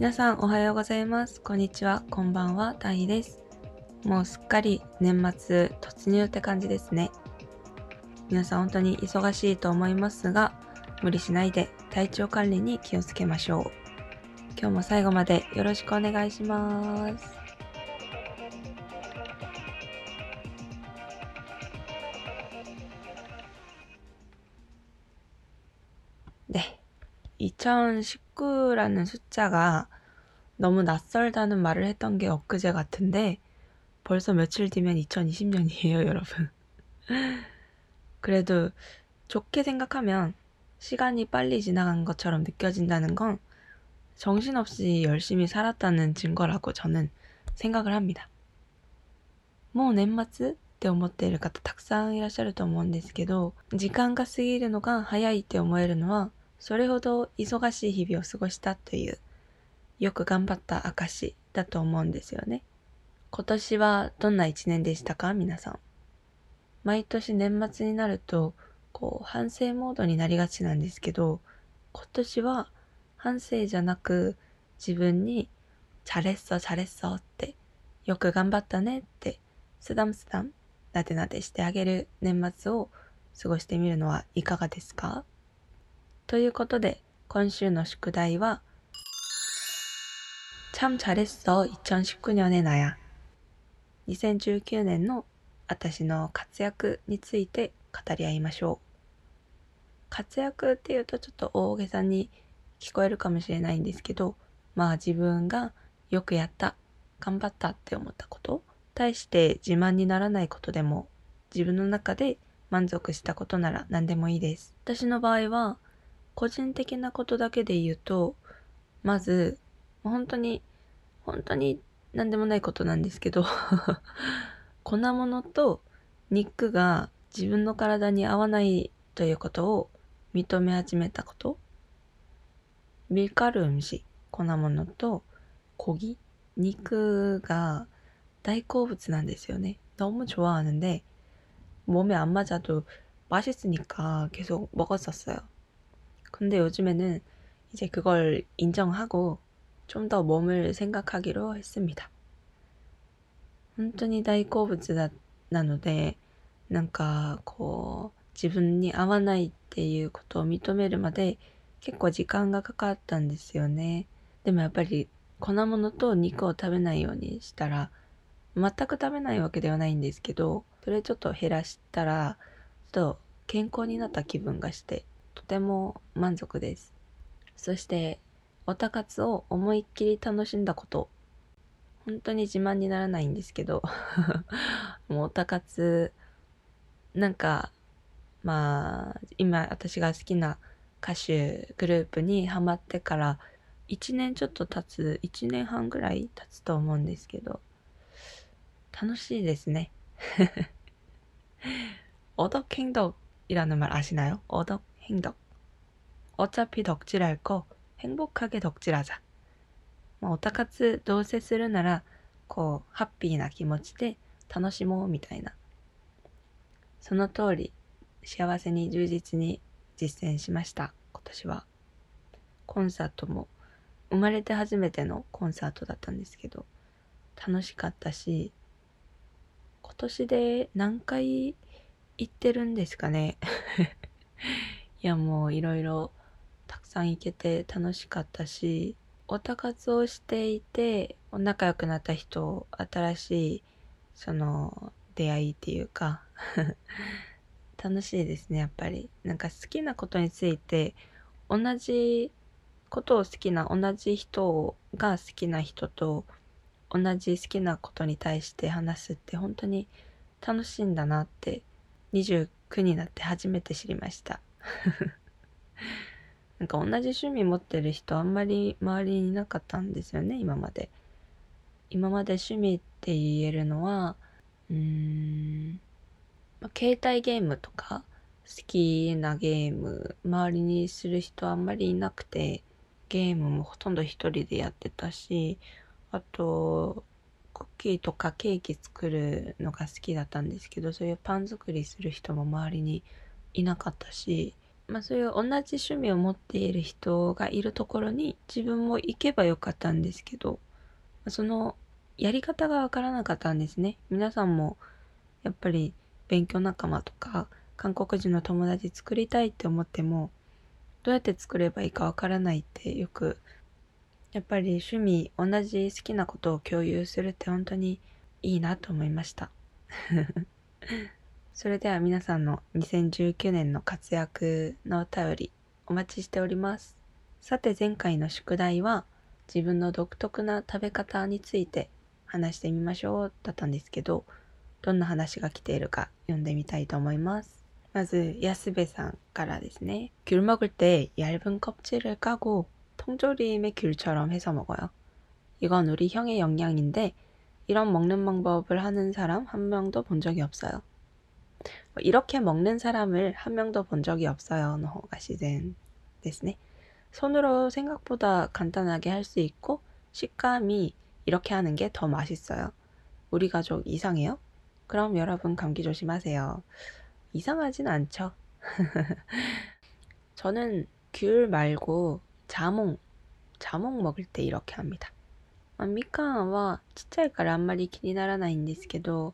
皆さんおはようございます。こんにちは。こんばんは。タイです。もうすっかり年末突入って感じですね。皆さん本当に忙しいと思いますが、無理しないで体調管理に気をつけましょう。今日も最後までよろしくお願いします。 네. 2019라는 숫자가 너무 낯설다는 말을 했던 게 엊그제 같은데 벌써 며칠 뒤면 2020년이에요, 여러분. 그래도 좋게 생각하면 시간이 빨리 지나간 것처럼 느껴진다는 건 정신없이 열심히 살았다는 증거라고 저는 생각을 합니다. 뭐年末って思っている方たくさんいらっしゃると思うんですけど、時間が過ぎるのが早いって思えるのは、 それほど忙しい日々を過ごしたという、よく頑張った証だと思うんですよね。今年はどんな一年でしたか？皆さん。毎年年末になると、こう、反省モードになりがちなんですけど、今年は反省じゃなく、自分に、チャレッソチャレッソって、よく頑張ったねって、スダムスダム、なでなでしてあげる年末を過ごしてみるのはいかがですか？ということで、今週の宿題は、참 잘했어 2019년의 나야 2019年の私の活躍について語り合いましょう。活躍っていうとちょっと大げさに聞こえるかもしれないんですけど、まあ自分がよくやった、頑張ったって思ったこと、対して自慢にならないことでも、自分の中で満足したことなら何でもいいです。私の場合は、 個人的なことだけで言うと、まず、本当に、本当に何でもないことなんですけど、粉物と肉が自分の体に合わないということを認め始めたこと。밀가루 음식、粉物と고기、肉が大好物なんですよね。너무 좋아하는데 몸에 안 맞아도 맛있으니까 계속 먹었었어요. 근데 요즘에는 이제 그걸 인정하고 좀 더 몸을 생각하기로 했습니다. 本当に大好物だなので、なんかこう自分に合わないっていうことを認めるまで結構時間がかかったんですよね。でもやっぱり粉物と肉を食べないようにしたら全く食べないわけではないんですけど、それちょっと減らしたら、ちょっと健康になった気分がして、 とても満足です。そして、オタ活を思いっきり楽しんだこと。本当に自慢にならないんですけど、もうオタ活、なんか、まあ、今私が好きな歌手グループにハマってから、1年ちょっと経つ、1年半ぐらい経つと思うんですけど、楽しいですね。어덕행덕이라는 말 아시나요? 어덕 행덕. 어차피 덕질할 거 행복하게 덕질하자. 뭐 오타카츠 どうせするならこうハッピーな気持ちで楽しもうみたいな。その通り幸せに充実に実践しました。今年は。コンサートも生まれて初めてのコンサートだったんですけど楽しかったし今年で何回行ってるんですかね いやもういろいろたくさん行けて楽しかったしオタ活をしていて仲良くなった人新しいその出会いっていうか 楽しいですねやっぱり。なんか好きなことについて同じことを好きな同じ人が好きな人と同じ好きなことに対して話すって本当に楽しいんだなって29になって初めて知りました。なんか同じ趣味持ってる人あんまり周りにいなかったんですよね今まで。今まで趣味って言えるのはうーん、ま、携帯ゲームとか好きなゲーム周りにする人あんまりいなくてゲームもほとんど一人でやってたしあとクッキーとかケーキ作るのが好きだったんですけどそういうパン作りする人も周りにいなかったしまあそういう同じ趣味を持っている人がいるところに自分も行けばよかったんですけど、そのやり方がわからなかったんですね。皆さんもやっぱり勉強仲間とか韓国人の友達作りたいって思ってもどうやって作ればいいかわからないってよくやっぱり趣味同じ好きなことを共有するって本当にいいなと思いましたそれでは皆さんの2019年の活躍のお便りお待ちしておりますさて前回の宿題は自分の独特な食べ方について話してみましょうだったんですけどどんな話が来ているか読んでみたいと思いますまず야스베상からですね. 귤 먹을 때 얇은 껍질을 까고 통조림의 귤처럼 해서 먹어요. 이건 우리 형의 영양인데 이런 먹는 방법을 하는 사람 한 명도 본 적이 없어요. 뭐 이렇게 먹는 사람을 한 명도 본 적이 없어요. 노가 시즌 ですね. 손으로 생각보다 간단하게 할 수 있고 식감이 이렇게 하는 게 더 맛있어요. 우리 가족 이상해요? 그럼 여러분 감기 조심하세요. 이상하진 않죠. 저는 귤 말고 자몽, 자몽 먹을 때 이렇게 합니다. 아, 미칸は ちっちゃいからあんまり気にならないんですけど、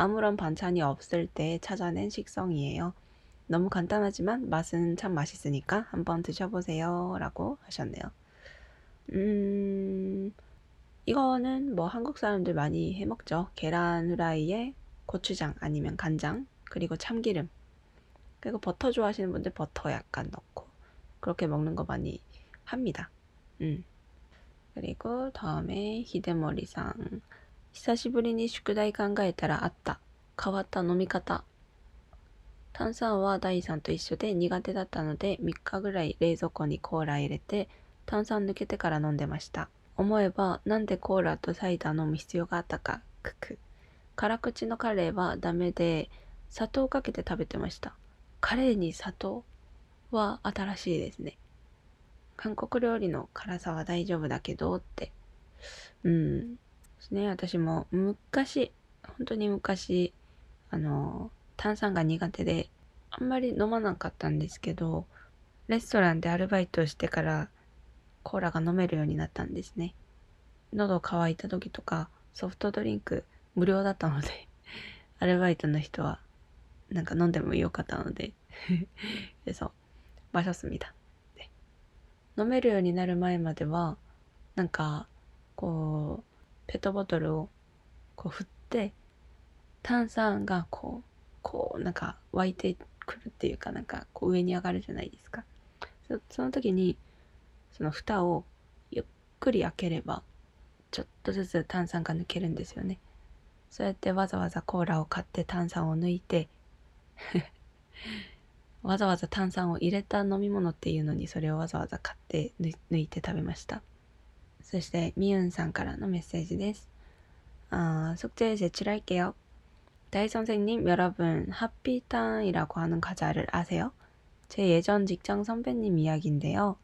아무런 반찬이 없을 때 찾아낸 식성이에요. 너무 간단하지만 맛은 참 맛있으니까 한번 드셔보세요. 라고 하셨네요. 음, 이거는 뭐 한국 사람들 많이 해 먹죠. 계란 후라이에 고추장 아니면 간장 그리고 참기름 그리고 버터 좋아하시는 분들 버터 약간 넣고 그렇게 먹는 거 많이 합니다. 음. 그리고 다음에 히데머리상 久しぶりに宿題考えたらあった。変わった飲み方。炭酸は第3と一緒で苦手だったので3日ぐらい冷蔵庫にコーラ入れて炭酸抜けてから飲んでました。思えばなんでコーラとサイダー飲む必要があったか。クク。辛口のカレーはダメで砂糖をかけて食べてました。カレーに砂糖は新しいですね。韓国料理の辛さは大丈夫だけどって。うん。ですね私も昔本当に昔あの炭酸が苦手であんまり飲まなかったんですけどレストランでアルバイトしてからコーラが飲めるようになったんですね。喉乾いた時とかソフトドリンク無料だったので アルバイトの人はなんか飲んでもよかったので そう場所住みだ飲めるようになる前まではなんかこうペットボトルをこう振って炭酸がこうこうなんか湧いてくるっていうかなんかこう上に上がるじゃないですか。その時にその蓋をゆっくり開ければちょっとずつ炭酸が抜けるんですよね。そうやってわざわざコーラを買って炭酸を抜いて わざわざ炭酸を入れた飲み物っていうのにそれをわざわざ買って抜いて食べました。 そしてみゆんさんからのメッセージですあ숙제제출할게요다이선생님여러분하피탕이라고하는과자를아세요제예전직장선배님이야기인데요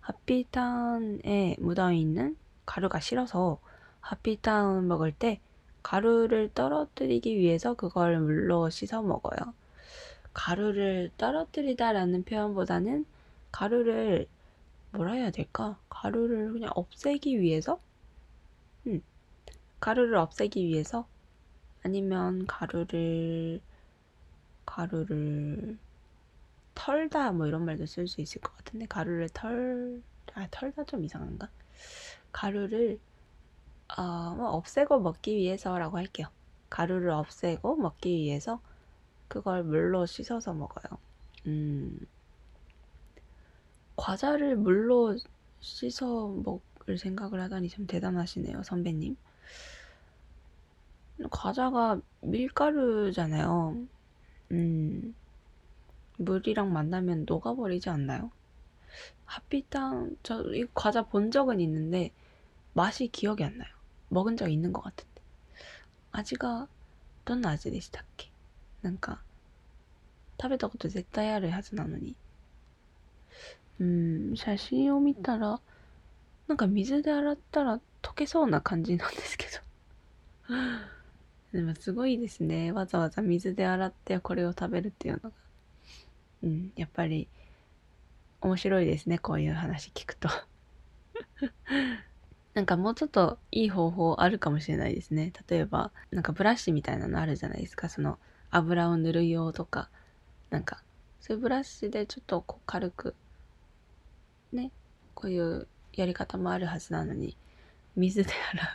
하피탕에 묻어있는 가루가 싫어서 하피탕 먹을 때 가루를 떨어뜨리기 위해서 그걸 물로 씻어 먹어요. 가루를 떨어뜨리다라는 표현보다는 가루를 뭐라 해야 될까? 가루를 그냥 없애기 위해서? 음, 가루를 없애기 위해서? 아니면 가루를 가루를 털다 뭐 이런 말도 쓸 수 있을 것 같은데 가루를 털, 아 털다 좀 이상한가? 가루를 어, 뭐 없애고 먹기 위해서라고 할게요. 가루를 없애고 먹기 위해서 그걸 물로 씻어서 먹어요. 음, 과자를 물로 씻어 먹을 생각을 하다니 참 대단하시네요, 선배님. 과자가 밀가루잖아요. 음, 물이랑 만나면 녹아버리지 않나요? 하피탕 저 이 과자 본 적은 있는데 맛이 기억이 안 나요. 먹은 적 있는 것 같은데. 아지가 어떤 아지 でしたっけなんか食べたこと絶対あるはずなのに 음, 写真を見たらなんか水で洗ったら溶けそうな感じなんですけど でもすごいですね。わざわざ水で洗ってこれを食べるっていうのが。うん、やっぱり面白いですね。こういう話聞くと なんかもうちょっといい方法あるかもしれないですね。例えば、なんかブラシみたいなのあるじゃないですか。その油を塗る用とか。なんか、そういうブラシでちょっとこう軽く、ね、こういうやり方もあるはずなのに、水で洗う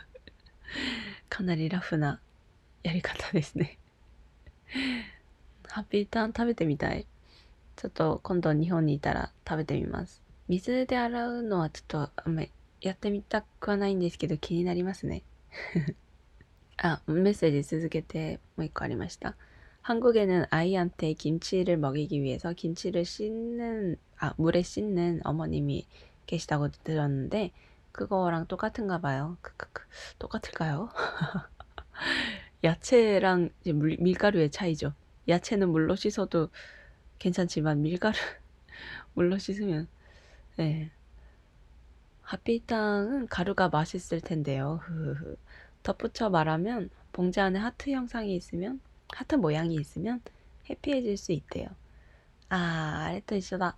かなりラフなやり方ですねハッピーターン食べてみたい。ちょっと今度日本にいたら食べてみます。水で洗うのはちょっとあんまりやってみたくはないんですけど気になりますね。あ、メッセージ続けてもう一個ありました。한국에는아이한테김치를먹이기위해서김치를씻는 아, 물에 씻는 어머님이 계시다고 들었는데 그거랑 똑같은가 봐요. 크크크. 똑같을까요? 야채랑 물, 밀가루의 차이죠. 야채는 물로 씻어도 괜찮지만 밀가루 물로 씻으면 예. 네. 핫비탕은 가루가 맛있을 텐데요. 덧붙여 말하면 봉지 안에 하트 형상이 있으면 하트 모양이 있으면 해피해질 수 있대요. 아, 아래도 있어다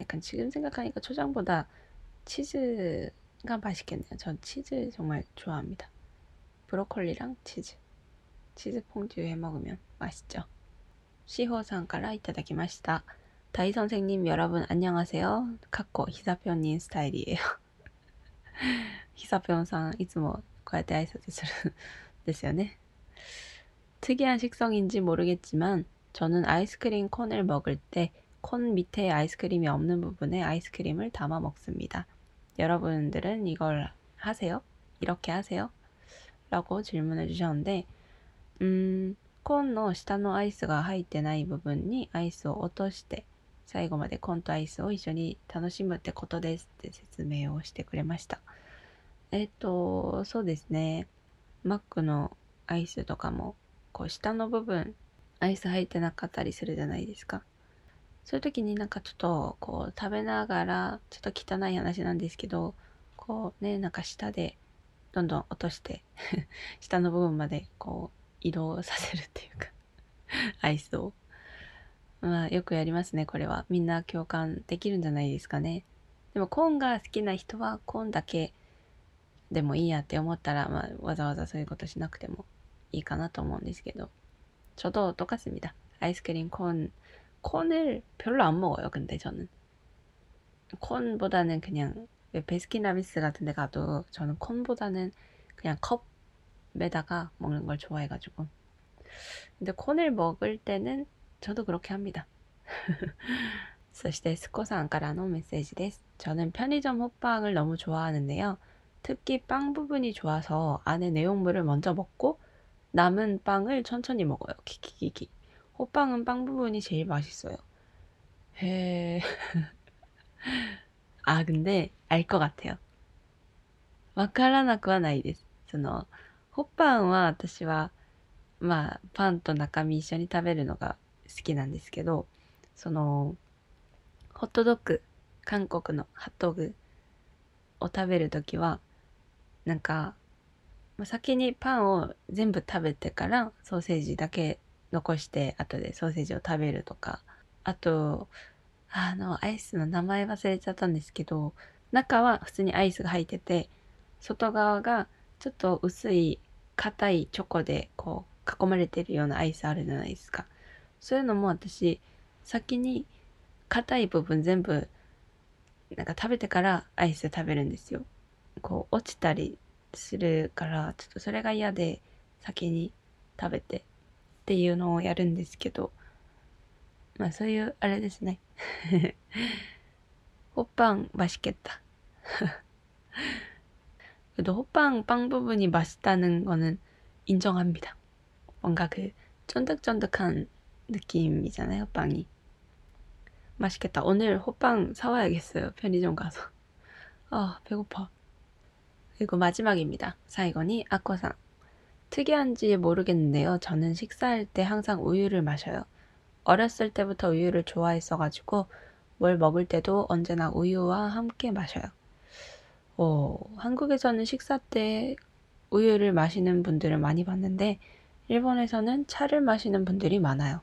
약간 지금 생각하니까 초장보다 치즈가 맛있겠네요. 전 치즈 정말 좋아합니다. 브로콜리랑 치즈. 치즈 퐁듀 해 먹으면 맛있죠. 시호상가라 이타다키마시다. 다이 선생님 여러분 안녕하세요. 카코 히사표님 스타일이에요. 히사표상 いつもこうやって挨拶するんですよね. 특이한 식성인지 모르겠지만 저는 아이스크림 콘을 먹을 때 콘 밑에 아이스크림이 없는 부분에 아이스크림을 담아 먹습니다. 여러분들은 이걸 하세요? 이렇게 하세요? 라고 질문해 주셨는데 음, コーンの下のアイスが入ってない部分にアイスを落として最後までコーンとアイスを一緒に楽しむってことですって説明をしてくれました。えっと、そうですね。マックのアイスとかも、こう下の部分、アイス入ってなかったりするじゃないですか。 そういう時になんかちょっとこう食べながらちょっと汚い話なんですけどこうねなんか舌でどんどん落として 下の部分までこう移動させるっていうか アイスを。まあよくやりますねこれは。みんな共感できるんじゃないですかね。でもコーンが好きな人はコーンだけでもいいやって思ったら、まあ、わざわざそういうことしなくてもいいかなと思うんですけど。ちょうど溶かすみだ。アイスクリームコーン コーン을별로안먹어요근데저는콘보다는그냥 베스킨라빈스 같은 데 가도 저는 콘보다는 그냥 컵에다가 먹는 걸 좋아해가지고. 근데 콘을 먹을 때는 저도 그렇게 합니다. そしてスコさんからの 메시지です. 저는 편의점 호빵을 너무 좋아하는데요. 특히 빵 부분이 좋아서 안에 내용물을 먼저 먹고 남은 빵을 천천히 먹어요. 키키키키. 호빵은 빵 부분이 제일 맛있어요. 해. 아, 근데 알 것 같아요. わからなくはないです。その、ホッパンは私は、まあ、パンと中身一緒に食べるのが好きなんですけど、その、ホットドッグ、韓国のハットグを食べるときは、なんか、先にパンを全部食べてからソーセージだけ 残して後でソーセージを食べるとか、あと、あの、アイスの名前忘れちゃったんですけど、中は普通にアイスが入ってて、外側がちょっと薄い硬いチョコでこう囲まれてるようなアイスあるじゃないですか。そういうのも私先に硬い部分全部なんか食べてからアイス食べるんですよ。こう落ちたりするからちょっとそれが嫌で先に食べて っていうのをやるんですけどまあそういうあれですね。호빵맛있겠다 그래도 호빵 빵 부분이 맛있다는 거는 인정합니다. 뭔가 그 쫀득쫀득한 느낌이잖아요, 빵이. 맛있겠다. 오늘 호빵 사와야겠어요. 편의점 가서. 아, 배고파. 그리고 마지막입니다. 사이건이 아코상. 특이한지 모르겠는데요. 저는 식사할 때 항상 우유를 마셔요. 어렸을 때부터 우유를 좋아했어가지고 뭘 먹을 때도 언제나 우유와 함께 마셔요. 어, 한국에서는 식사 때 우유를 마시는 분들을 많이 봤는데 일본에서는 차를 마시는 분들이 많아요.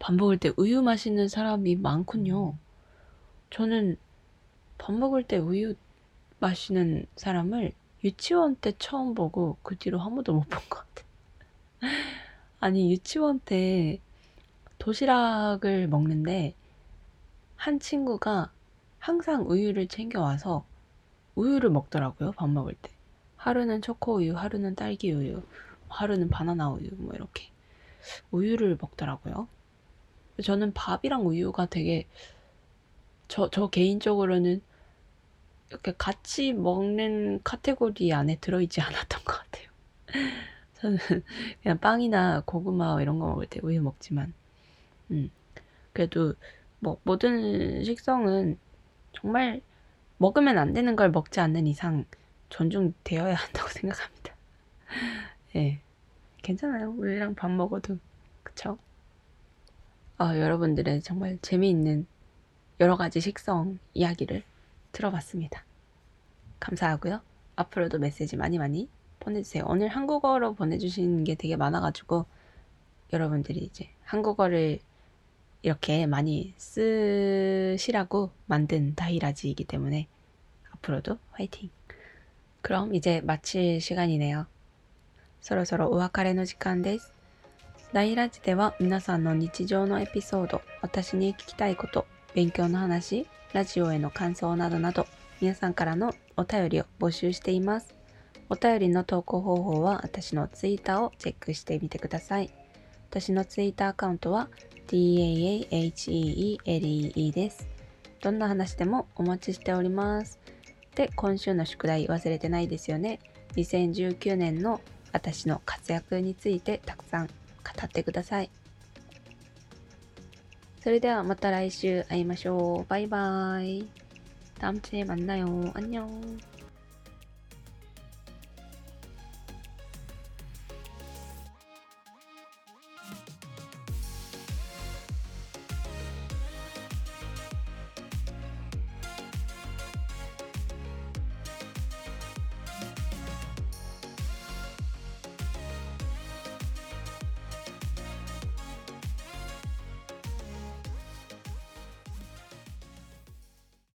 밥 먹을 때 우유 마시는 사람이 많군요. 저는 밥 먹을 때 우유 마시는 사람을 유치원 때 처음 보고 그 뒤로 한 번도 못 본 것 같아. 아니 유치원 때 도시락을 먹는데 한 친구가 항상 우유를 챙겨와서 우유를 먹더라고요, 밥 먹을 때. 하루는 초코 우유, 하루는 딸기 우유, 하루는 바나나 우유, 뭐 이렇게. 우유를 먹더라고요. 저는 밥이랑 우유가 되게, 저, 저 개인적으로는 이렇게 같이 먹는 카테고리 안에 들어있지 않았던 것 같아요. 저는 그냥 빵이나 고구마 이런 거 먹을 때 우유 먹지만, 음, 그래도 뭐 모든 식성은 정말 먹으면 안 되는 걸 먹지 않는 이상 존중되어야 한다고 생각합니다. 예. 네. 괜찮아요. 우리랑 밥 먹어도. 그쵸? 아, 여러분들의 정말 재미있는 여러 가지 식성 이야기를 들어봤습니다. 감사하고요. 앞으로도 메시지 많이 많이 보내주세요. 오늘 한국어로 보내주신 게 되게 많아가지고 여러분들이 이제 한국어를 이렇게 많이 쓰시라고 만든 다이라지이기 때문에 앞으로도 화이팅! 그럼 이제 마칠 시간이네요. そろそろお別れの時間です。大ラジでは皆さんの日常のエピソード、私に聞きたいこと、 勉強の話、ラジオへの感想などなど、皆さんからのお便りを募集しています。お便りの投稿方法は、私のツイッターをチェックしてみてください。私のツイッターアカウントは DAAHEELEE です。どんな話でもお待ちしておりますで、今週の宿題忘れてないですよね。2019年の私の活躍についてたくさん語ってください。それではまた来週会いましょう。バイバイ。다음주에만나요안녕